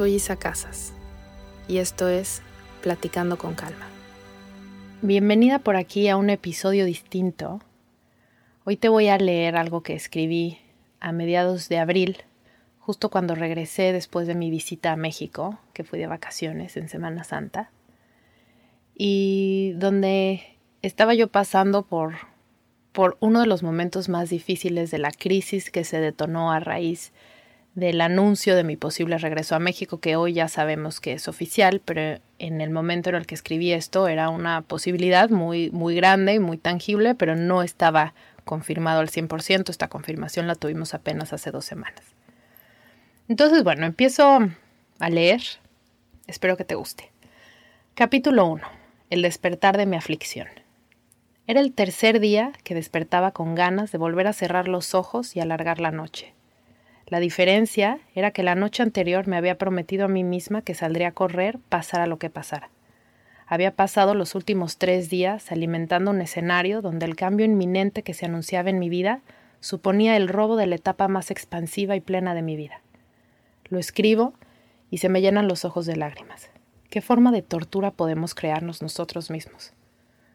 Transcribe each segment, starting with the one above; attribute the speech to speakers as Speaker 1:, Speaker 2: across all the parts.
Speaker 1: Soy Isa Casas y esto es Platicando con Calma. Bienvenida por aquí a un episodio distinto. Hoy te voy a leer algo que escribí a mediados de abril, justo cuando regresé después de mi visita a México, que fui de vacaciones en Semana Santa, y donde estaba yo pasando por, por uno de los momentos más difíciles de la crisis que se detonó a raíz del anuncio de mi posible regreso a México, que hoy ya sabemos que es oficial, pero en el momento en el que escribí esto era una posibilidad muy, muy grande y muy tangible, pero no estaba confirmado al 100%. Esta confirmación la tuvimos apenas hace dos semanas. Entonces, bueno, empiezo a leer. Espero que te guste. Capítulo 1. El despertar de mi aflicción. Era el tercer día que despertaba con ganas de volver a cerrar los ojos y alargar la noche. La diferencia era que la noche anterior me había prometido a mí misma que saldría a correr, pasara lo que pasara. Había pasado los últimos tres días alimentando un escenario donde el cambio inminente que se anunciaba en mi vida suponía el robo de la etapa más expansiva y plena de mi vida. Lo escribo y se me llenan los ojos de lágrimas. ¿Qué forma de tortura podemos crearnos nosotros mismos?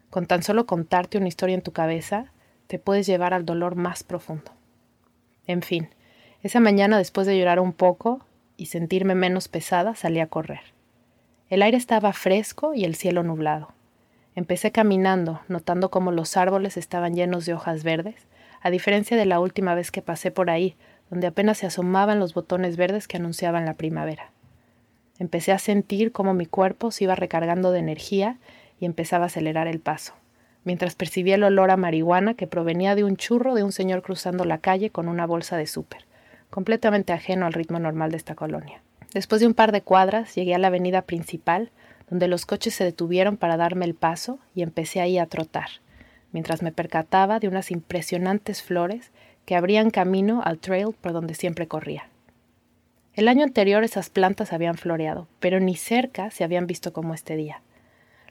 Speaker 1: Con tan solo contarte una historia en tu cabeza, te puedes llevar al dolor más profundo. En fin, esa mañana, después de llorar un poco y sentirme menos pesada, salí a correr. El aire estaba fresco y el cielo nublado. Empecé caminando, notando cómo los árboles estaban llenos de hojas verdes, a diferencia de la última vez que pasé por ahí, donde apenas se asomaban los botones verdes que anunciaban la primavera. Empecé a sentir cómo mi cuerpo se iba recargando de energía y empezaba a acelerar el paso, mientras percibía el olor a marihuana que provenía de un churro de un señor cruzando la calle con una bolsa de súper completamente ajeno al ritmo normal de esta colonia. Después de un par de cuadras llegué a la avenida principal, donde los coches se detuvieron para darme el paso y empecé ahí a trotar, mientras me percataba de unas impresionantes flores que abrían camino al trail por donde siempre corría. El año anterior esas plantas habían floreado, pero ni cerca se habían visto como este día.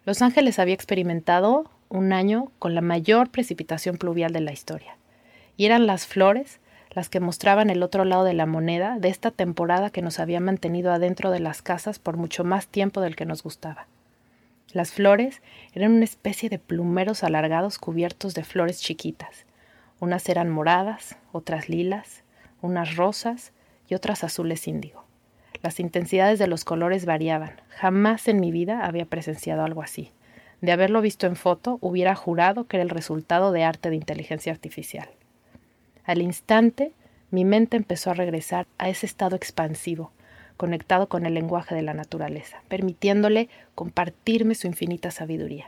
Speaker 1: Los Ángeles había experimentado un año con la mayor precipitación pluvial de la historia, y eran las flores las que mostraban el otro lado de la moneda de esta temporada que nos había mantenido adentro de las casas por mucho más tiempo del que nos gustaba. Las flores eran una especie de plumeros alargados cubiertos de flores chiquitas. Unas eran moradas, otras lilas, unas rosas y otras azules índigo. Las intensidades de los colores variaban. Jamás en mi vida había presenciado algo así. De haberlo visto en foto, hubiera jurado que era el resultado de arte de inteligencia artificial. Al instante, mi mente empezó a regresar a ese estado expansivo, conectado con el lenguaje de la naturaleza, permitiéndole compartirme su infinita sabiduría.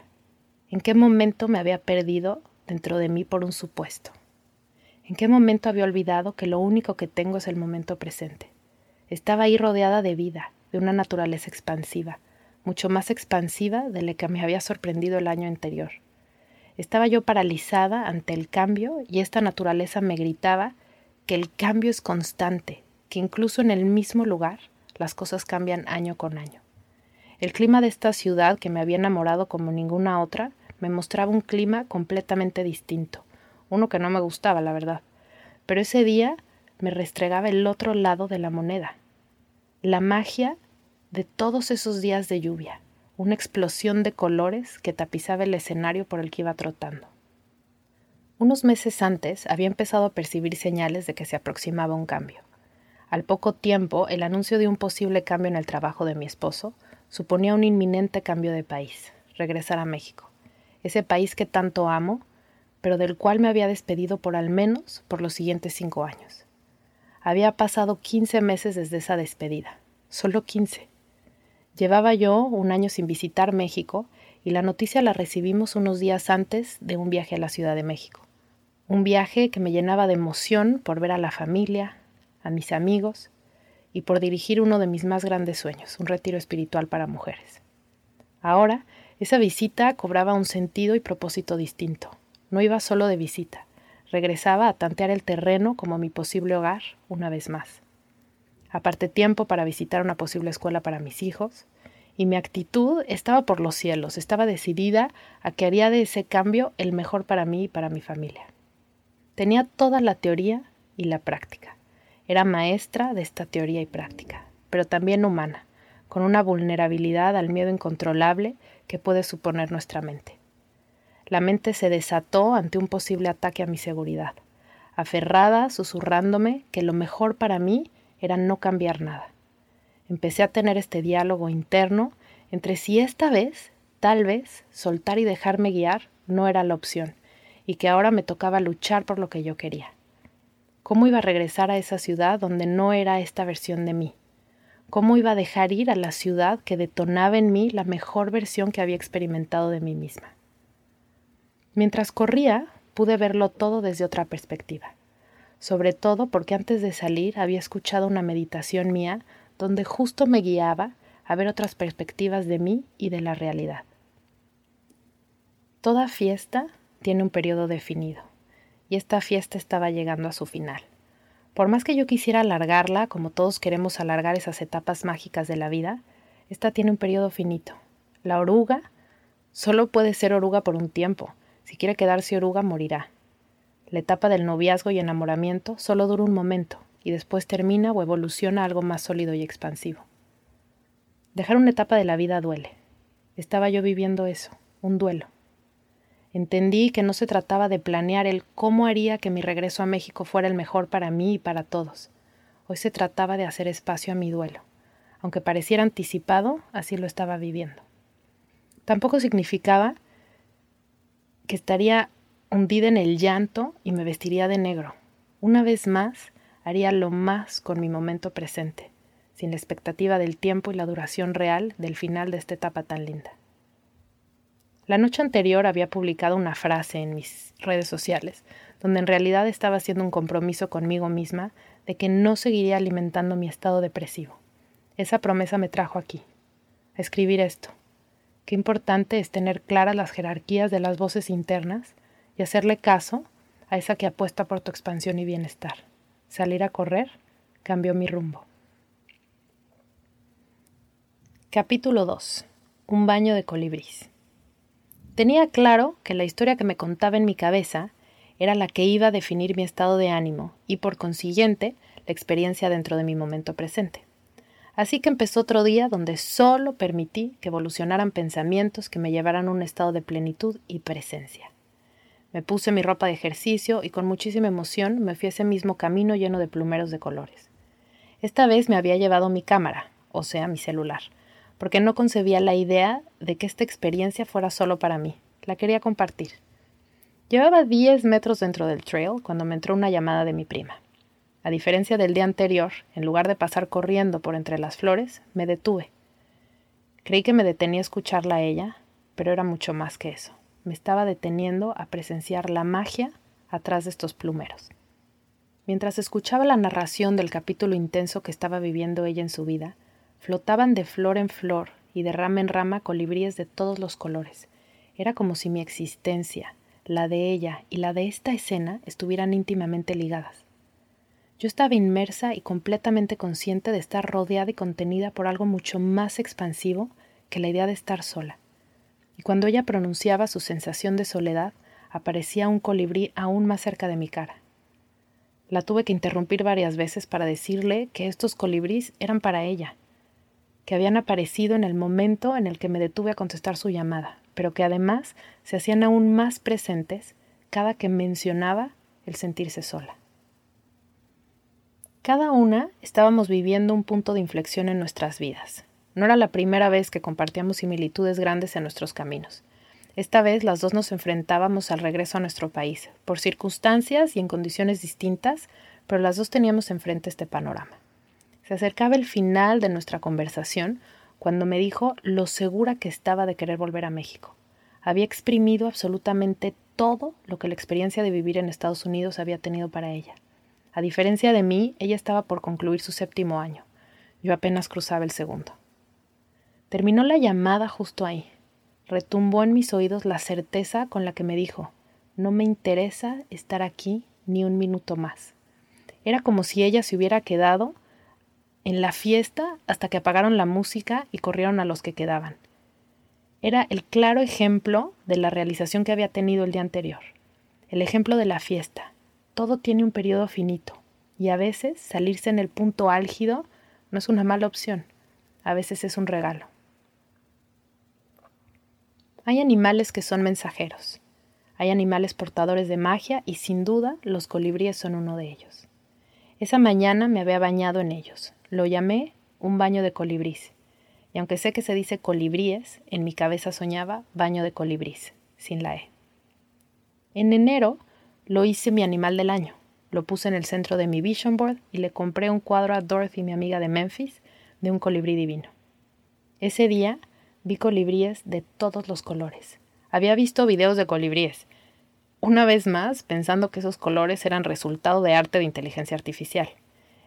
Speaker 1: ¿En qué momento me había perdido dentro de mí por un supuesto? ¿En qué momento había olvidado que lo único que tengo es el momento presente? Estaba ahí rodeada de vida, de una naturaleza expansiva, mucho más expansiva de la que me había sorprendido el año anterior. Estaba yo paralizada ante el cambio y esta naturaleza me gritaba que el cambio es constante, que incluso en el mismo lugar las cosas cambian año con año. El clima de esta ciudad, que me había enamorado como ninguna otra, me mostraba un clima completamente distinto, uno que no me gustaba, la verdad. Pero ese día me restregaba el otro lado de la moneda, la magia de todos esos días de lluvia, una explosión de colores que tapizaba el escenario por el que iba trotando. Unos meses antes había empezado a percibir señales de que se aproximaba un cambio. Al poco tiempo, el anuncio de un posible cambio en el trabajo de mi esposo suponía un inminente cambio de país, regresar a México, ese país que tanto amo, pero del cual me había despedido por al menos por los siguientes cinco años. Había pasado 15 meses desde esa despedida, solo 15. Llevaba yo un año sin visitar México y la noticia la recibimos unos días antes de un viaje a la Ciudad de México. Un viaje que me llenaba de emoción por ver a la familia, a mis amigos y por dirigir uno de mis más grandes sueños, un retiro espiritual para mujeres. Ahora, esa visita cobraba un sentido y propósito distinto. No iba solo de visita, regresaba a tantear el terreno como mi posible hogar una vez más. Aparte tiempo para visitar una posible escuela para mis hijos, y mi actitud estaba por los cielos, estaba decidida a que haría de ese cambio el mejor para mí y para mi familia. Tenía toda la teoría y la práctica. Era maestra de esta teoría y práctica, pero también humana, con una vulnerabilidad al miedo incontrolable que puede suponer nuestra mente. La mente se desató ante un posible ataque a mi seguridad, aferrada, susurrándome que lo mejor para mí era no cambiar nada. Empecé a tener este diálogo interno entre si esta vez, tal vez, soltar y dejarme guiar no era la opción, y que ahora me tocaba luchar por lo que yo quería. ¿Cómo iba a regresar a esa ciudad donde no era esta versión de mí? ¿Cómo iba a dejar ir a la ciudad que detonaba en mí la mejor versión que había experimentado de mí misma? Mientras corría, pude verlo todo desde otra perspectiva, sobre todo porque antes de salir había escuchado una meditación mía donde justo me guiaba a ver otras perspectivas de mí y de la realidad. Toda fiesta tiene un periodo definido, y esta fiesta estaba llegando a su final. Por más que yo quisiera alargarla, como todos queremos alargar esas etapas mágicas de la vida, esta tiene un periodo finito. La oruga solo puede ser oruga por un tiempo. Si quiere quedarse oruga, morirá. La etapa del noviazgo y enamoramiento solo dura un momento, y después termina o evoluciona a algo más sólido y expansivo. Dejar una etapa de la vida duele. Estaba yo viviendo eso, un duelo. Entendí que no se trataba de planear el cómo haría que mi regreso a México fuera el mejor para mí y para todos. Hoy se trataba de hacer espacio a mi duelo. Aunque pareciera anticipado, así lo estaba viviendo. Tampoco significaba que estaría hundida en el llanto y me vestiría de negro. Una vez más, haría lo más con mi momento presente, sin la expectativa del tiempo y la duración real del final de esta etapa tan linda. La noche anterior había publicado una frase en mis redes sociales, donde en realidad estaba haciendo un compromiso conmigo misma de que no seguiría alimentando mi estado depresivo. Esa promesa me trajo aquí, a escribir esto. Qué importante es tener claras las jerarquías de las voces internas y hacerle caso a esa que apuesta por tu expansión y bienestar salir a correr cambió mi rumbo. Capítulo 2. Un baño de colibrís. Tenía claro que la historia que me contaba en mi cabeza era la que iba a definir mi estado de ánimo y por consiguiente la experiencia dentro de mi momento presente. Así que empezó otro día donde solo permití que evolucionaran pensamientos que me llevaran a un estado de plenitud y presencia. Me puse mi ropa de ejercicio y con muchísima emoción me fui ese mismo camino lleno de plumeros de colores. Esta vez me había llevado mi cámara, o sea, mi celular, porque no concebía la idea de que esta experiencia fuera solo para mí. La quería compartir. Llevaba 10 metros dentro del trail cuando me entró una llamada de mi prima. A diferencia del día anterior, en lugar de pasar corriendo por entre las flores, me detuve. Creí que me detenía a escucharla a ella, pero era mucho más que eso me estaba deteniendo a presenciar la magia atrás de estos plumeros. Mientras escuchaba la narración del capítulo intenso que estaba viviendo ella en su vida, flotaban de flor en flor y de rama en rama colibríes de todos los colores. Era como si mi existencia, la de ella y la de esta escena estuvieran íntimamente ligadas. Yo estaba inmersa y completamente consciente de estar rodeada y contenida por algo mucho más expansivo que la idea de estar sola y cuando ella pronunciaba su sensación de soledad, aparecía un colibrí aún más cerca de mi cara. La tuve que interrumpir varias veces para decirle que estos colibrís eran para ella, que habían aparecido en el momento en el que me detuve a contestar su llamada, pero que además se hacían aún más presentes cada que mencionaba el sentirse sola. Cada una estábamos viviendo un punto de inflexión en nuestras vidas. No era la primera vez que compartíamos similitudes grandes en nuestros caminos. Esta vez las dos nos enfrentábamos al regreso a nuestro país, por circunstancias y en condiciones distintas, pero las dos teníamos enfrente este panorama. Se acercaba el final de nuestra conversación cuando me dijo lo segura que estaba de querer volver a México. Había exprimido absolutamente todo lo que la experiencia de vivir en Estados Unidos había tenido para ella. A diferencia de mí, ella estaba por concluir su séptimo año. Yo apenas cruzaba el segundo. Terminó la llamada justo ahí. Retumbó en mis oídos la certeza con la que me dijo, no me interesa estar aquí ni un minuto más. Era como si ella se hubiera quedado en la fiesta hasta que apagaron la música y corrieron a los que quedaban. Era el claro ejemplo de la realización que había tenido el día anterior, el ejemplo de la fiesta. Todo tiene un periodo finito, y a veces salirse en el punto álgido no es una mala opción, a veces es un regalo. Hay animales que son mensajeros. Hay animales portadores de magia y sin duda los colibríes son uno de ellos. Esa mañana me había bañado en ellos. Lo llamé un baño de colibrís. Y aunque sé que se dice colibríes, en mi cabeza soñaba baño de colibrís, sin la E. En enero lo hice mi animal del año. Lo puse en el centro de mi vision board y le compré un cuadro a Dorothy, mi amiga de Memphis, de un colibrí divino. Ese día vi colibríes de todos los colores. Había visto videos de colibríes, una vez más pensando que esos colores eran resultado de arte de inteligencia artificial.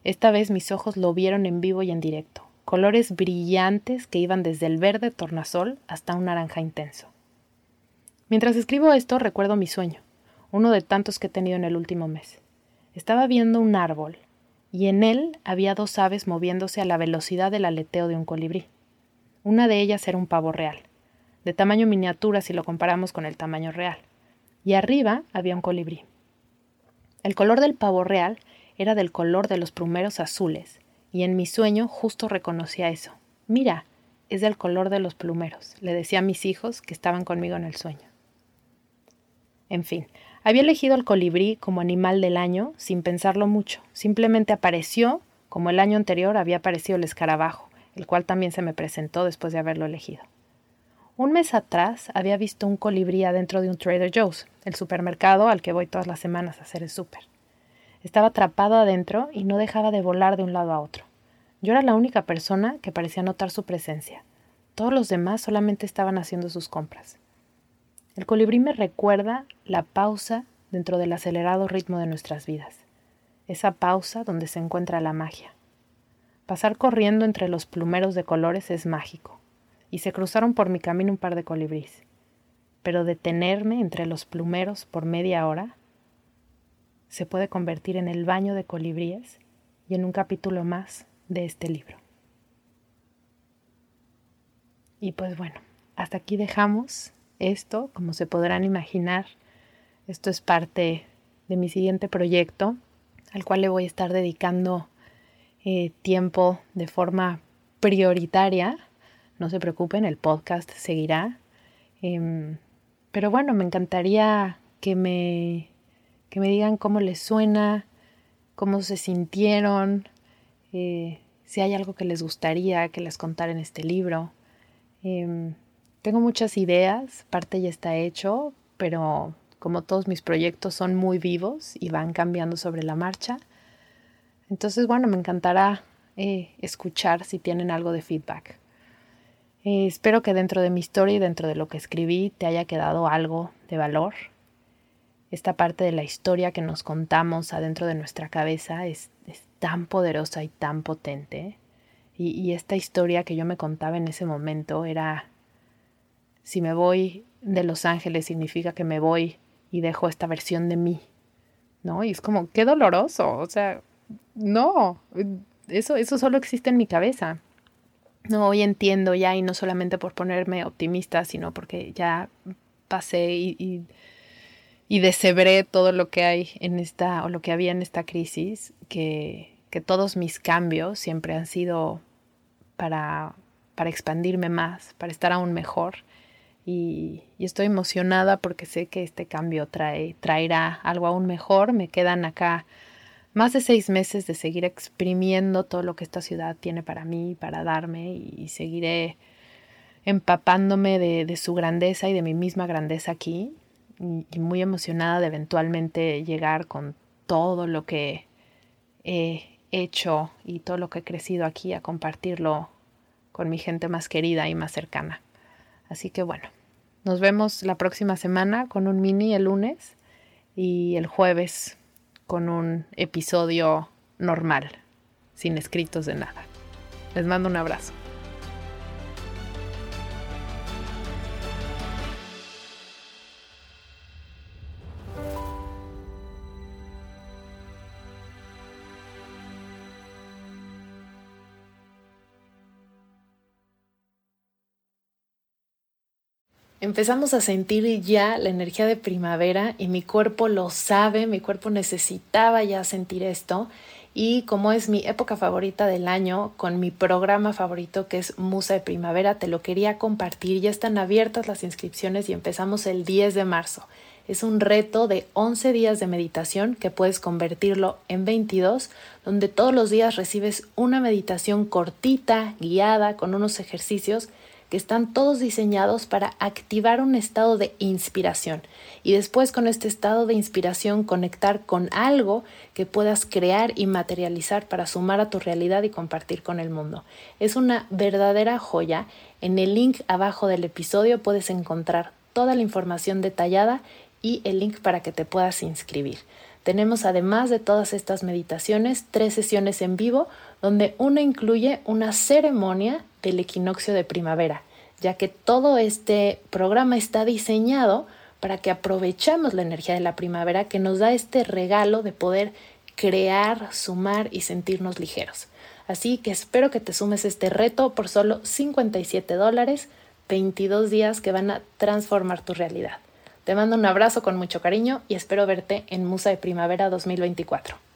Speaker 1: Esta vez mis ojos lo vieron en vivo y en directo, colores brillantes que iban desde el verde tornasol hasta un naranja intenso. Mientras escribo esto recuerdo mi sueño, uno de tantos que he tenido en el último mes. Estaba viendo un árbol, y en él había dos aves moviéndose a la velocidad del aleteo de un colibrí. Una de ellas era un pavo real, de tamaño miniatura si lo comparamos con el tamaño real, y arriba había un colibrí. El color del pavo real era del color de los plumeros azules, y en mi sueño justo reconocía eso. Mira, es del color de los plumeros, le decía a mis hijos que estaban conmigo en el sueño. En fin, había elegido al colibrí como animal del año sin pensarlo mucho, simplemente apareció como el año anterior había aparecido el escarabajo el cual también se me presentó después de haberlo elegido. Un mes atrás había visto un colibrí adentro de un Trader Joe's, el supermercado al que voy todas las semanas a hacer el súper. Estaba atrapado adentro y no dejaba de volar de un lado a otro. Yo era la única persona que parecía notar su presencia. Todos los demás solamente estaban haciendo sus compras. El colibrí me recuerda la pausa dentro del acelerado ritmo de nuestras vidas. Esa pausa donde se encuentra la magia. Pasar corriendo entre los plumeros de colores es mágico, y se cruzaron por mi camino un par de colibríes. Pero detenerme entre los plumeros por media hora se puede convertir en el baño de colibríes y en un capítulo más de este libro. Y pues bueno, hasta aquí dejamos esto, como se podrán imaginar, esto es parte de mi siguiente proyecto, al cual le voy a estar dedicando eh, tiempo de forma prioritaria. No se preocupen, el podcast seguirá. Em, pero bueno, me encantaría que me, que me digan cómo les suena, cómo se sintieron, eh, si hay algo que les gustaría que les contara en este libro. Em, tengo muchas ideas, parte ya está hecho, pero como todos mis proyectos son muy vivos y van cambiando sobre la marcha, entonces, bueno, me encantará eh, escuchar si tienen algo de feedback. Eh, espero que dentro de mi historia y dentro de lo que escribí te haya quedado algo de valor. Esta parte de la historia que nos contamos adentro de nuestra cabeza es, tan poderosa y tan potente. Y, y esta historia que yo me contaba en ese momento era, si me voy de Los Ángeles significa que me voy y dejo esta versión de mí, ¿no? Y es como, qué doloroso, o sea, no, eso, eso solo existe en mi cabeza. No, hoy entiendo ya, y no solamente por ponerme optimista, sino porque ya pasé y, y, y todo lo que hay en esta, o lo que había en esta crisis, que, que todos mis cambios siempre han sido para, para expandirme más, para estar aún mejor. Y, y, estoy emocionada porque sé que este cambio trae, traerá algo aún mejor. Me quedan acá más de seis meses de seguir exprimiendo todo lo que esta ciudad tiene para mí, para darme, y seguiré empapándome de, su grandeza y de mi misma grandeza aquí, y, muy emocionada de eventualmente llegar con todo lo que he hecho y todo lo que he crecido aquí a compartirlo con mi gente más querida y más cercana. Así que bueno, nos vemos la próxima semana con un mini el lunes y el jueves con un episodio normal, sin escritos de nada. Les mando un abrazo. Empezamos a sentir ya la energía de primavera y mi cuerpo lo sabe, mi cuerpo necesitaba ya sentir esto y como es mi época favorita del año, con mi programa favorito que es Musa de Primavera, te lo quería compartir. Ya están abiertas las inscripciones y empezamos el 10 de marzo. Es un reto de 11 días de meditación que puedes convertirlo en 22, donde todos los días recibes una meditación cortita, guiada, con unos ejercicios que están todos diseñados para activar un estado de inspiración y después con este estado de inspiración conectar con algo que puedas crear y materializar para sumar a tu realidad y compartir con el mundo. Es una verdadera joya. En el link abajo del episodio puedes encontrar toda la información detallada y el link para que te puedas inscribir. Tenemos además de todas estas meditaciones tres sesiones en vivo donde una incluye una ceremonia del equinoccio de primavera, ya que todo este programa está diseñado para que aprovechemos la energía de la primavera que nos da este regalo de poder crear, sumar y sentirnos ligeros. Así que espero que te sumes este reto por solo 57 dólares, 22 días que van a transformar tu realidad. Te mando un abrazo con mucho cariño y espero verte en Musa de Primavera 2024.